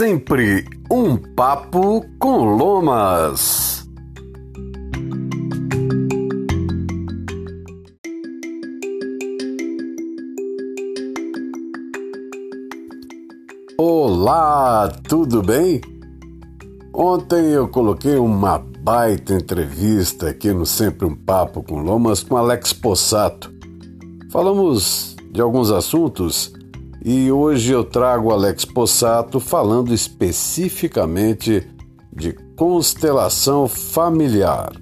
sempre um papo com Lomas. Olá, tudo bem? Ontem eu coloquei uma baita entrevista aqui no Sempre um Papo com Lomas com Alex Possato. Falamos de alguns assuntos e hoje eu trago Alex Possato falando especificamente de constelação familiar.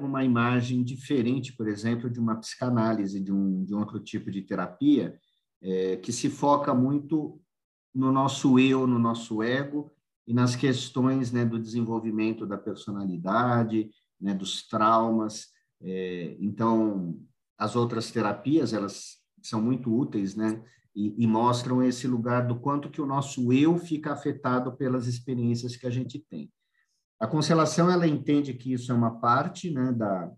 Uma imagem diferente, por exemplo, de uma psicanálise, de um, de outro tipo de terapia, é, que se foca muito no nosso eu, no nosso ego, e nas questões né, do desenvolvimento da personalidade, né, dos traumas. É, então, as outras terapias, elas são muito úteis, né? E, e, mostram esse lugar do quanto que o nosso eu fica afetado pelas experiências que a gente tem. A constelação, ela entende que isso é uma parte né, da,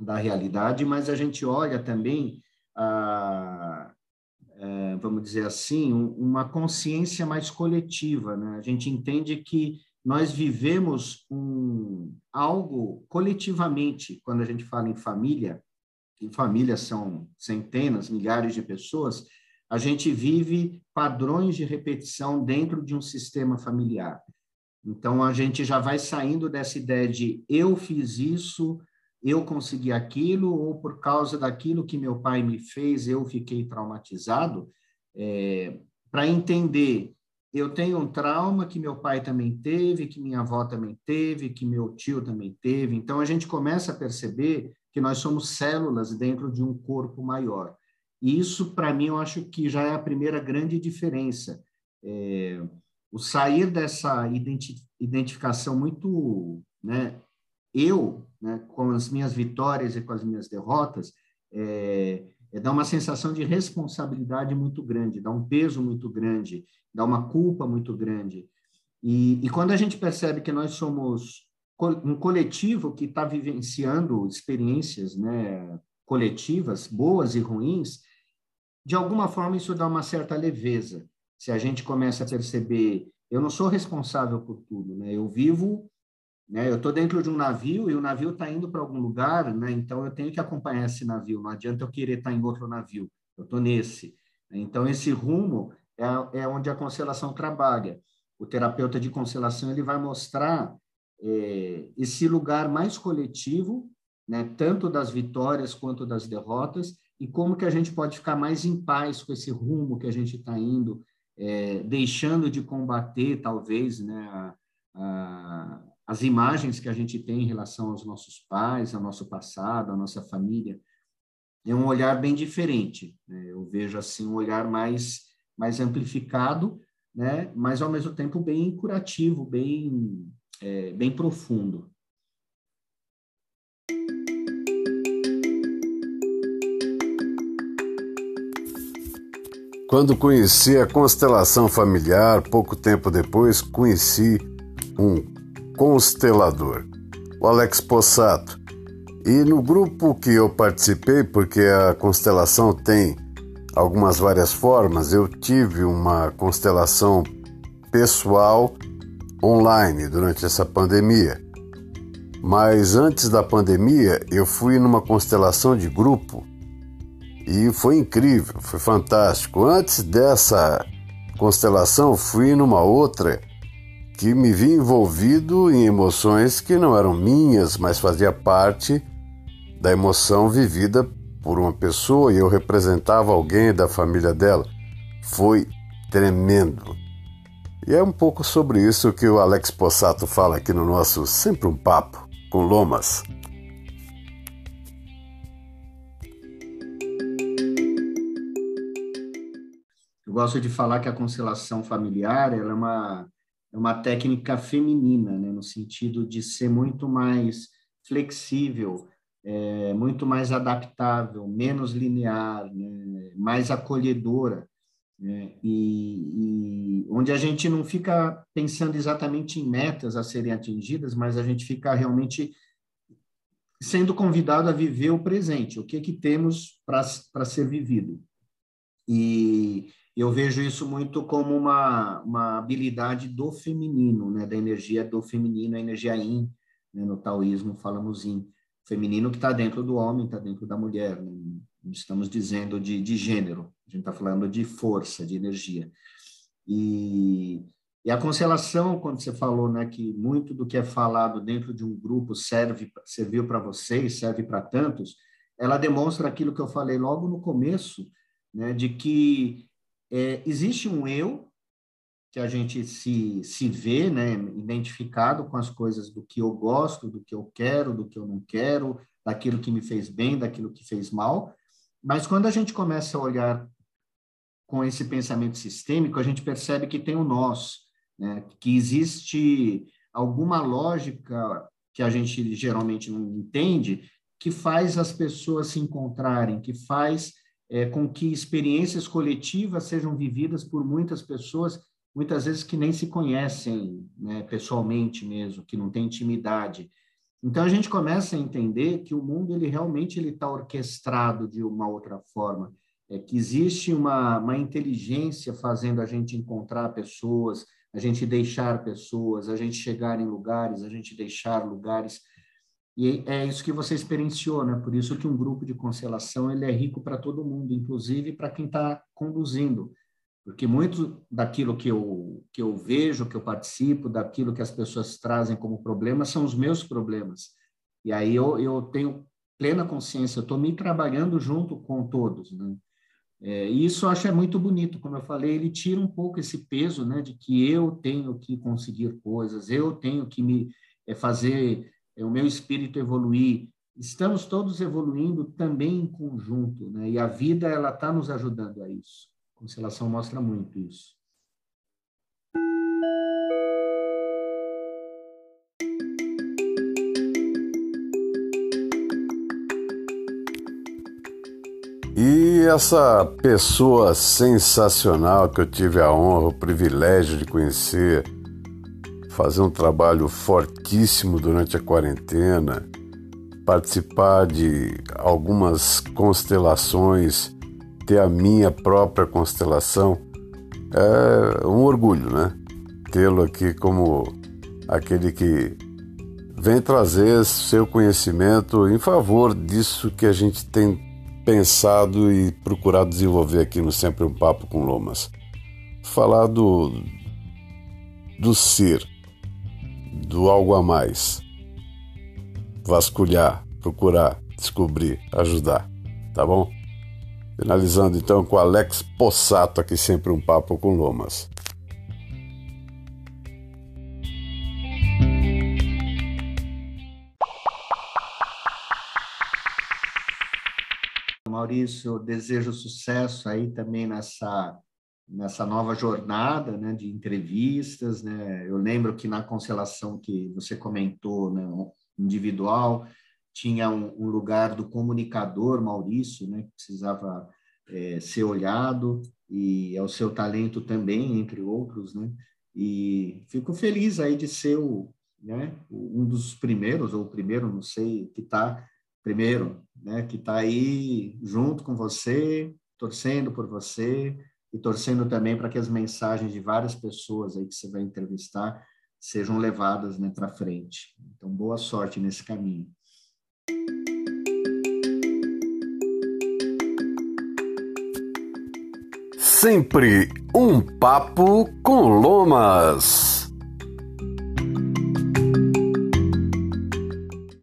da realidade, mas a gente olha também a, é, vamos dizer assim, uma consciência mais coletiva. Né? A gente entende que nós vivemos um, algo coletivamente, quando a gente fala em família, em famílias são centenas, milhares de pessoas, a gente vive padrões de repetição dentro de um sistema familiar. Então, a gente já vai saindo dessa ideia de eu fiz isso, eu consegui aquilo, ou por causa daquilo que meu pai me fez, eu fiquei traumatizado, é, para entender, eu tenho um trauma que meu pai também teve, que minha avó também teve, que meu tio também teve. Então, a gente começa a perceber que nós somos células dentro de um corpo maior. E isso, para mim, eu acho que já é a primeira grande diferença. É, o sair dessa identificação muito né, eu, né, com as minhas vitórias e com as minhas derrotas, é, é dá uma sensação de responsabilidade muito grande, dá um peso muito grande, dá uma culpa muito grande. E, e quando a gente percebe que nós somos um coletivo que está vivenciando experiências né, coletivas, boas e ruins, de alguma forma isso dá uma certa leveza. Se a gente começa a perceber, eu não sou responsável por tudo, né? eu vivo né? Eu estou dentro de um navio e o navio está indo para algum lugar, né? então eu tenho que acompanhar esse navio. Não adianta eu querer estar tá em outro navio, eu estou nesse. Então, esse rumo é, é, onde a constelação trabalha. O terapeuta de constelação ele vai mostrar é, esse lugar mais coletivo, né? tanto das vitórias quanto das derrotas, e como que a gente pode ficar mais em paz com esse rumo que a gente está indo, é, deixando de combater, talvez, né, a, a as imagens que a gente tem em relação aos nossos pais, ao nosso passado, à nossa família, é um olhar bem diferente. Né? Eu vejo assim um olhar mais mais amplificado, né? Mas ao mesmo tempo bem curativo, bem é, bem profundo. Quando conheci a constelação familiar, pouco tempo depois conheci um constelador, o Alex Possato. E no grupo que eu participei, porque a constelação tem algumas várias formas, eu tive uma constelação pessoal online durante essa pandemia. Mas antes da pandemia, eu fui numa constelação de grupo e foi incrível, foi fantástico. Antes dessa constelação, fui numa outra que me vi envolvido em emoções que não eram minhas, mas fazia parte da emoção vivida por uma pessoa e eu representava alguém da família dela. Foi tremendo. E é um pouco sobre isso que o Alex Possato fala aqui no nosso Sempre um Papo com Lomas. Eu gosto de falar que a constelação familiar é uma uma técnica feminina, né, no sentido de ser muito mais flexível, é, muito mais adaptável, menos linear, né, mais acolhedora, né, e, e, onde a gente não fica pensando exatamente em metas a serem atingidas, mas a gente fica realmente sendo convidado a viver o presente, o que que temos para ser vivido. E eu vejo isso muito como uma, uma habilidade do feminino, né, da energia do feminino, a energia yin, né, no taoísmo falamos yin, feminino que está dentro do homem, está dentro da mulher, né? não estamos dizendo de, de gênero, a gente está falando de força, de energia. E, e, a constelação, quando você falou né, que muito do que é falado dentro de um grupo serve serviu para vocês, serve para tantos, ela demonstra aquilo que eu falei logo no começo, né, de que é, existe um eu que a gente se, se vê, né, identificado com as coisas do que eu gosto, do que eu quero, do que eu não quero, daquilo que me fez bem, daquilo que fez mal. Mas quando a gente começa a olhar com esse pensamento sistêmico, a gente percebe que tem o nós, né, que existe alguma lógica que a gente geralmente não entende, que faz as pessoas se encontrarem, que faz é, com que experiências coletivas sejam vividas por muitas pessoas, muitas vezes que nem se conhecem né, pessoalmente mesmo, que não têm intimidade. Então a gente começa a entender que o mundo ele realmente ele está orquestrado de uma outra forma, é que existe uma, uma inteligência fazendo a gente encontrar pessoas, a gente deixar pessoas, a gente chegar em lugares, a gente deixar lugares. E é isso que você experienciou, né? Por isso que um grupo de constelação ele é rico para todo mundo, inclusive para quem está conduzindo, porque muito daquilo que eu que eu vejo, que eu participo, daquilo que as pessoas trazem como problema são os meus problemas. E aí eu, eu tenho plena consciência, eu estou me trabalhando junto com todos, né? É, e isso eu acho é muito bonito, como eu falei, ele tira um pouco esse peso, né, de que eu tenho que conseguir coisas, eu tenho que me é, fazer o meu espírito evoluir. Estamos todos evoluindo também em conjunto, né? E a vida ela está nos ajudando a isso. A constelação mostra muito isso. E essa pessoa sensacional que eu tive a honra, o privilégio de conhecer, fazer um trabalho fortíssimo durante a quarentena, participar de algumas constelações, ter a minha própria constelação, é um orgulho, né? Tê-lo aqui como aquele que vem trazer seu conhecimento em favor disso que a gente tem pensado e procurado desenvolver aqui no Sempre um Papo com Lomas. Falar do, do ser, do algo a mais. Vasculhar, procurar, descobrir, ajudar, tá bom? Finalizando então com Alex Possato, aqui sempre um papo com Lomas. Maurício, desejo sucesso aí também nessa nessa nova jornada né, de entrevistas. Né? Eu lembro que na constelação que você comentou, né, individual, tinha um, um lugar do comunicador, Maurício, né, que precisava é, ser olhado, e é o seu talento também, entre outros. Né? E fico feliz aí de ser o, né, um dos primeiros, ou o primeiro, não sei, que está primeiro, né, que está aí junto com você, torcendo por você, e torcendo também para que as mensagens de várias pessoas aí que você vai entrevistar sejam levadas né, para frente. Então, boa sorte nesse caminho. Sempre um papo com Lomas.